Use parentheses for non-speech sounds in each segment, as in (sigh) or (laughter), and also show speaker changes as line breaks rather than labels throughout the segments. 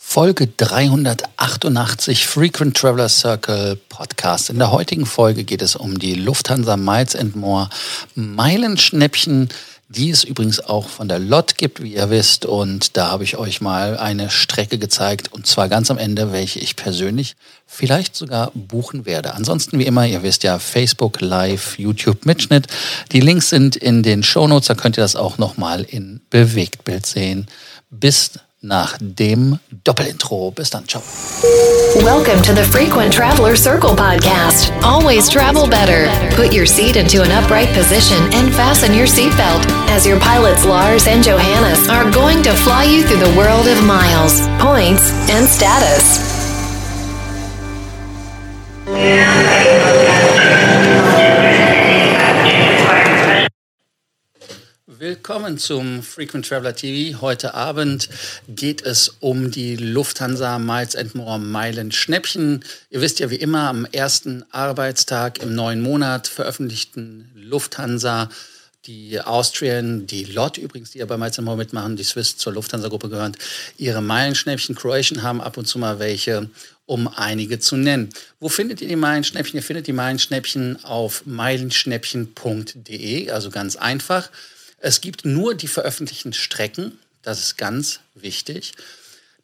Folge 388 Frequent Traveler Circle Podcast. In der heutigen Folge geht es um die Lufthansa Miles and More Meilenschnäppchen, die es übrigens auch von der LOT gibt, wie ihr wisst. Und da habe ich euch mal eine Strecke gezeigt und zwar ganz am Ende, welche ich persönlich vielleicht sogar buchen werde. Ansonsten wie immer, ihr wisst ja, Facebook, Live, YouTube, Mitschnitt. Die Links sind in den Shownotes, da könnt ihr das auch nochmal in Bewegtbild sehen. Bis nach dem Doppelintro. Bis dann, ciao.
Welcome to the Frequent Traveler Circle podcast. Always travel better. Put your seat into an upright position and fasten your seatbelt as your pilots Lars and Johannes are going to fly you through the world of miles, points, and status.
Willkommen zum Frequent Traveler TV. Heute Abend geht es um die Lufthansa Miles and More Meilen Schnäppchen. Ihr wisst ja wie immer, am ersten Arbeitstag im neuen Monat veröffentlichten Lufthansa die Austrian, die LOT übrigens, die ja bei Miles More mitmachen, die Swiss zur Lufthansa-Gruppe gehören, ihre Meilenschnäppchen. Croatian haben ab und zu mal welche, um einige zu nennen. Wo findet ihr die Meilenschnäppchen? Ihr findet die Meilenschnäppchen auf meilenschnäppchen.de, also ganz einfach. Es gibt nur die veröffentlichten Strecken, das ist ganz wichtig.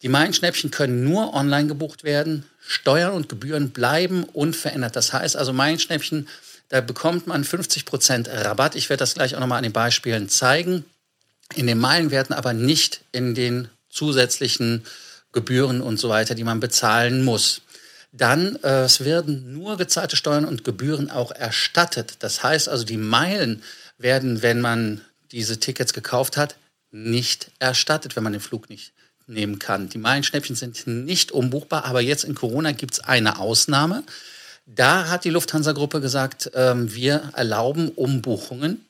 Die Meilenschnäppchen können nur online gebucht werden. Steuern und Gebühren bleiben unverändert. Das heißt also Meilenschnäppchen, da bekommt man 50% Rabatt. Ich werde das gleich auch nochmal an den Beispielen zeigen. In den Meilenwerten aber nicht in den zusätzlichen Gebühren und so weiter, die man bezahlen muss. Dann, äh, es werden nur gezahlte Steuern und Gebühren auch erstattet. Das heißt also, die Meilen werden, wenn man diese Tickets gekauft hat, nicht erstattet, wenn man den Flug nicht nehmen kann. Die Meilenschnäppchen sind nicht umbuchbar, aber jetzt in Corona gibt es eine Ausnahme. Da hat die Lufthansa-Gruppe gesagt, ähm, wir erlauben Umbuchungen.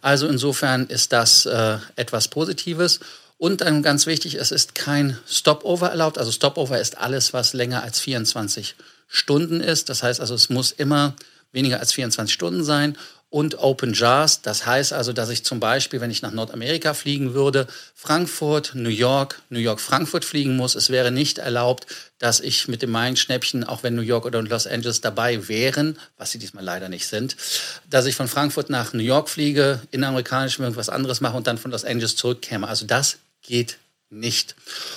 Also insofern ist das äh, etwas Positives. Und dann ganz wichtig, es ist kein Stopover erlaubt. Also Stopover ist alles, was länger als 24 Stunden ist. Das heißt also, es muss immer weniger als 24 Stunden sein und Open Jars. Das heißt also, dass ich zum Beispiel, wenn ich nach Nordamerika fliegen würde, Frankfurt, New York, New York, Frankfurt fliegen muss. Es wäre nicht erlaubt, dass ich mit dem Main-Schnäppchen, auch wenn New York oder Los Angeles dabei wären, was sie diesmal leider nicht sind, dass ich von Frankfurt nach New York fliege, inamerikanisch irgendwas anderes mache und dann von Los Angeles zurückkäme. Also das geht nicht.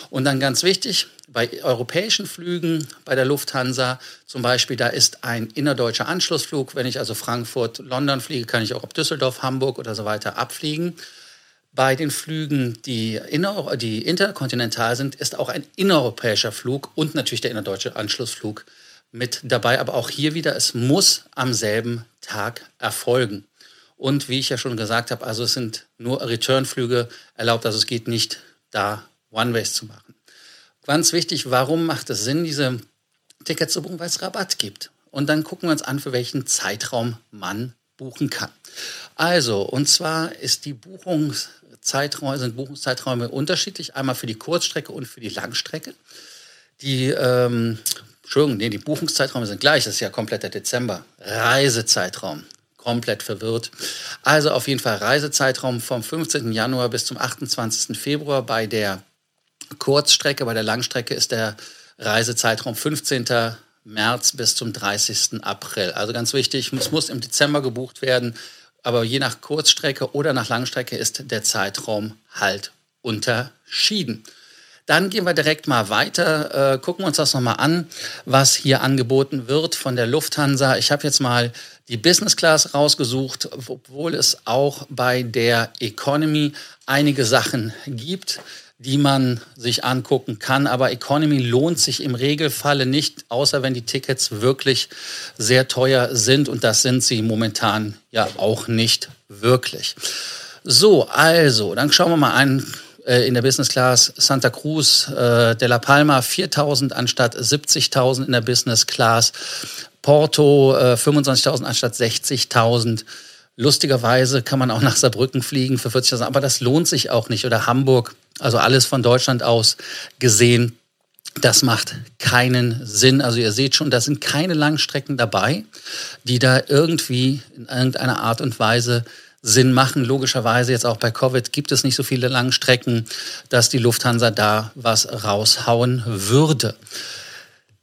Und dann ganz wichtig, bei europäischen Flügen bei der Lufthansa zum Beispiel, da ist ein innerdeutscher Anschlussflug. Wenn ich also Frankfurt, London fliege, kann ich auch ab Düsseldorf, Hamburg oder so weiter abfliegen. Bei den Flügen, die, inner, die interkontinental sind, ist auch ein innereuropäischer Flug und natürlich der innerdeutsche Anschlussflug mit dabei. Aber auch hier wieder, es muss am selben Tag erfolgen. Und wie ich ja schon gesagt habe, also es sind nur Returnflüge erlaubt, also es geht nicht da One-Ways zu machen. Ganz wichtig, warum macht es Sinn, diese Tickets zu buchen? Weil es Rabatt gibt. Und dann gucken wir uns an, für welchen Zeitraum man buchen kann. Also, und zwar ist die Buchungszeiträume, sind Buchungszeiträume unterschiedlich, einmal für die Kurzstrecke und für die Langstrecke. Die, ähm, Entschuldigung, nee, die Buchungszeiträume sind gleich, das ist ja kompletter Dezember. Reisezeitraum, komplett verwirrt. Also auf jeden Fall Reisezeitraum vom 15. Januar bis zum 28. Februar bei der Kurzstrecke, bei der Langstrecke ist der Reisezeitraum 15. März bis zum 30. April. Also ganz wichtig, es muss im Dezember gebucht werden, aber je nach Kurzstrecke oder nach Langstrecke ist der Zeitraum halt unterschieden. Dann gehen wir direkt mal weiter, äh, gucken uns das nochmal an, was hier angeboten wird von der Lufthansa. Ich habe jetzt mal die Business Class rausgesucht, obwohl es auch bei der Economy einige Sachen gibt die man sich angucken kann. Aber Economy lohnt sich im Regelfalle nicht, außer wenn die Tickets wirklich sehr teuer sind. Und das sind sie momentan ja auch nicht wirklich. So, also, dann schauen wir mal an in der Business Class Santa Cruz äh, de la Palma 4000 anstatt 70.000 in der Business Class. Porto äh, 25.000 anstatt 60.000. Lustigerweise kann man auch nach Saarbrücken fliegen für 40.000, aber das lohnt sich auch nicht. Oder Hamburg, also alles von Deutschland aus gesehen. Das macht keinen Sinn. Also ihr seht schon, da sind keine Langstrecken dabei, die da irgendwie in irgendeiner Art und Weise Sinn machen. Logischerweise jetzt auch bei Covid gibt es nicht so viele Langstrecken, dass die Lufthansa da was raushauen würde.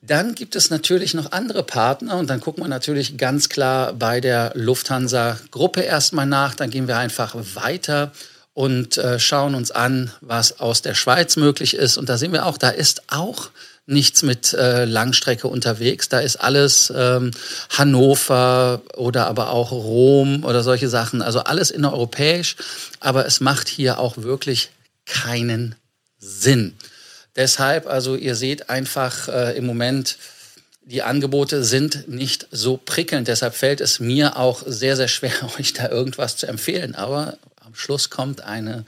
Dann gibt es natürlich noch andere Partner und dann gucken wir natürlich ganz klar bei der Lufthansa-Gruppe erstmal nach. Dann gehen wir einfach weiter und äh, schauen uns an, was aus der Schweiz möglich ist. Und da sehen wir auch, da ist auch nichts mit äh, Langstrecke unterwegs. Da ist alles ähm, Hannover oder aber auch Rom oder solche Sachen. Also alles innereuropäisch. Aber es macht hier auch wirklich keinen Sinn. Deshalb, also ihr seht einfach äh, im Moment, die Angebote sind nicht so prickelnd. Deshalb fällt es mir auch sehr, sehr schwer, (laughs) euch da irgendwas zu empfehlen. Aber am Schluss kommt eine,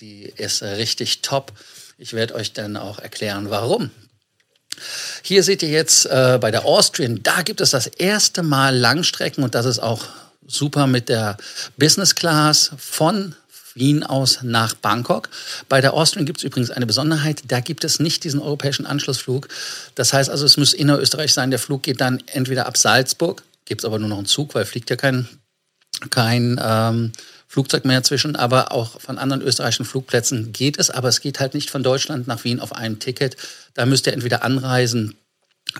die ist richtig top. Ich werde euch dann auch erklären, warum. Hier seht ihr jetzt äh, bei der Austrian, da gibt es das erste Mal Langstrecken und das ist auch super mit der Business Class von Wien aus nach Bangkok. Bei der Austrian gibt es übrigens eine Besonderheit, da gibt es nicht diesen europäischen Anschlussflug. Das heißt also, es muss innerösterreich sein. Der Flug geht dann entweder ab Salzburg, gibt es aber nur noch einen Zug, weil fliegt ja kein, kein ähm, Flugzeug mehr zwischen, aber auch von anderen österreichischen Flugplätzen geht es, aber es geht halt nicht von Deutschland nach Wien auf einem Ticket. Da müsst ihr entweder anreisen.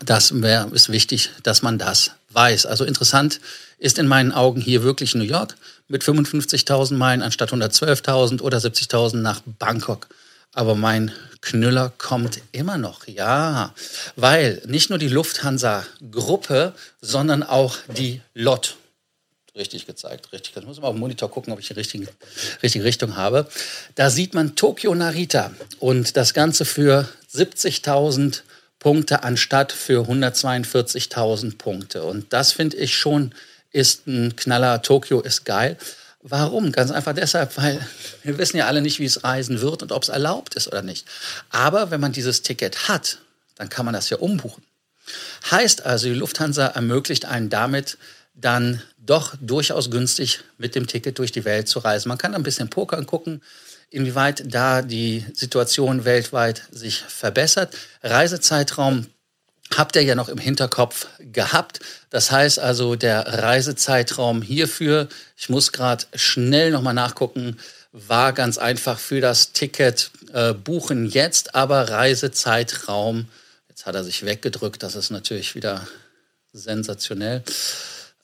Das wär, ist wichtig, dass man das weiß. Also interessant ist in meinen Augen hier wirklich New York mit 55.000 Meilen anstatt 112.000 oder 70.000 nach Bangkok. Aber mein Knüller kommt immer noch, ja, weil nicht nur die Lufthansa-Gruppe, sondern auch die LOT richtig gezeigt. Richtig. Ich muss mal auf dem Monitor gucken, ob ich die richtige, richtige Richtung habe. Da sieht man Tokio Narita und das Ganze für 70.000 Punkte anstatt für 142.000 Punkte. Und das finde ich schon ist ein Knaller. Tokio ist geil. Warum? Ganz einfach deshalb, weil wir wissen ja alle nicht, wie es reisen wird und ob es erlaubt ist oder nicht. Aber wenn man dieses Ticket hat, dann kann man das ja umbuchen. Heißt also, die Lufthansa ermöglicht einen damit, dann doch durchaus günstig mit dem Ticket durch die Welt zu reisen. Man kann ein bisschen pokern gucken, inwieweit da die Situation weltweit sich verbessert. Reisezeitraum habt ihr ja noch im Hinterkopf gehabt. Das heißt also, der Reisezeitraum hierfür, ich muss gerade schnell nochmal nachgucken, war ganz einfach für das Ticket äh, buchen jetzt, aber Reisezeitraum, jetzt hat er sich weggedrückt, das ist natürlich wieder sensationell.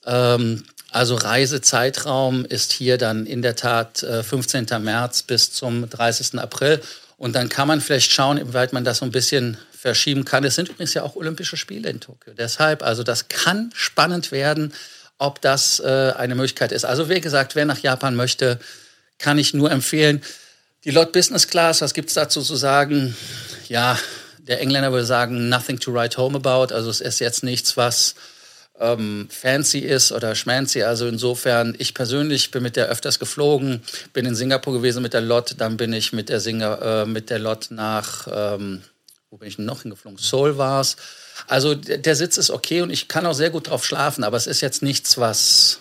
Ähm, also Reisezeitraum ist hier dann in der Tat äh, 15. März bis zum 30. April. Und dann kann man vielleicht schauen, inwieweit man das so ein bisschen verschieben kann. Es sind übrigens ja auch Olympische Spiele in Tokio. Deshalb, also das kann spannend werden, ob das äh, eine Möglichkeit ist. Also wie gesagt, wer nach Japan möchte, kann ich nur empfehlen. Die Lot Business Class, was gibt es dazu zu sagen? Ja, der Engländer würde sagen, nothing to write home about. Also es ist jetzt nichts, was ähm, fancy ist oder schmancy. Also insofern, ich persönlich bin mit der öfters geflogen, bin in Singapur gewesen mit der Lot, dann bin ich mit der, Singa, äh, mit der Lot nach, ähm, wo bin ich noch hingeflogen? Seoul war es. Also der Sitz ist okay und ich kann auch sehr gut drauf schlafen, aber es ist jetzt nichts, was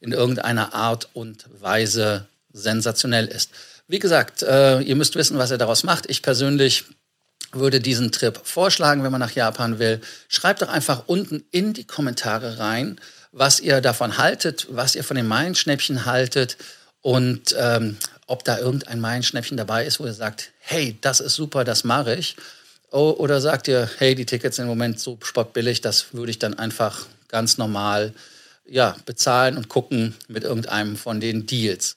in irgendeiner Art und Weise sensationell ist. Wie gesagt, äh, ihr müsst wissen, was ihr daraus macht. Ich persönlich würde diesen Trip vorschlagen, wenn man nach Japan will. Schreibt doch einfach unten in die Kommentare rein, was ihr davon haltet, was ihr von den Meilenschnäppchen haltet und ähm, ob da irgendein Meilenschnäppchen dabei ist, wo ihr sagt, hey, das ist super, das mache ich. Oder sagt ihr, hey, die Tickets sind im Moment so spottbillig, das würde ich dann einfach ganz normal ja, bezahlen und gucken mit irgendeinem von den Deals.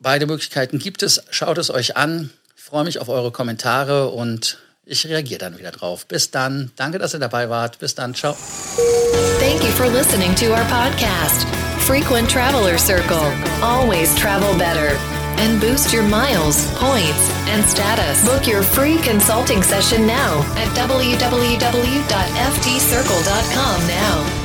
Beide Möglichkeiten gibt es. Schaut es euch an freue mich auf eure Kommentare und ich reagiere dann wieder drauf. Bis dann. Danke, dass ihr dabei wart. Bis dann. Ciao.
Thank you for listening to our podcast. Frequent Traveler Circle. Always travel better. And boost your miles, points, and status. Book your free consulting session now at www.ftcircle.com now.